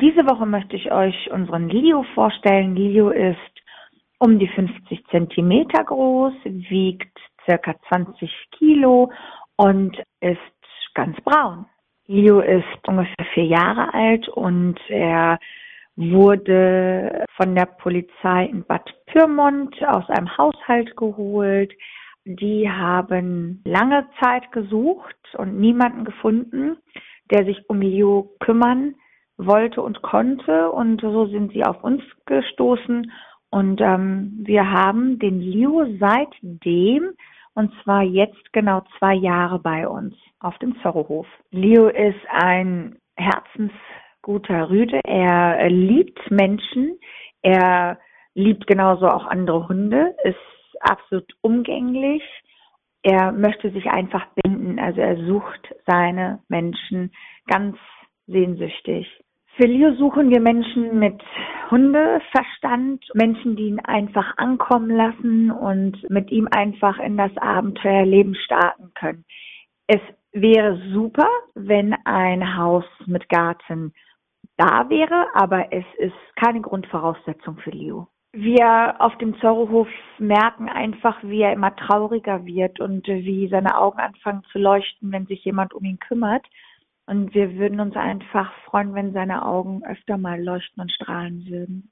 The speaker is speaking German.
Diese Woche möchte ich euch unseren Leo vorstellen. Leo ist um die 50 Zentimeter groß, wiegt circa 20 Kilo und ist ganz braun. Leo ist ungefähr vier Jahre alt und er wurde von der Polizei in Bad Pyrmont aus einem Haushalt geholt. Die haben lange Zeit gesucht und niemanden gefunden, der sich um Leo kümmern wollte und konnte. Und so sind sie auf uns gestoßen. Und ähm, wir haben den Leo seitdem, und zwar jetzt genau zwei Jahre bei uns auf dem Zorrohof. Leo ist ein herzensguter Rüde. Er liebt Menschen. Er liebt genauso auch andere Hunde, ist absolut umgänglich. Er möchte sich einfach binden, also er sucht seine Menschen ganz sehnsüchtig. Für Leo suchen wir Menschen mit Hundeverstand, Menschen, die ihn einfach ankommen lassen und mit ihm einfach in das Abenteuerleben starten können. Es wäre super, wenn ein Haus mit Garten da wäre, aber es ist keine Grundvoraussetzung für Leo. Wir auf dem Zorrohof merken einfach, wie er immer trauriger wird und wie seine Augen anfangen zu leuchten, wenn sich jemand um ihn kümmert. Und wir würden uns einfach freuen, wenn seine Augen öfter mal leuchten und strahlen würden.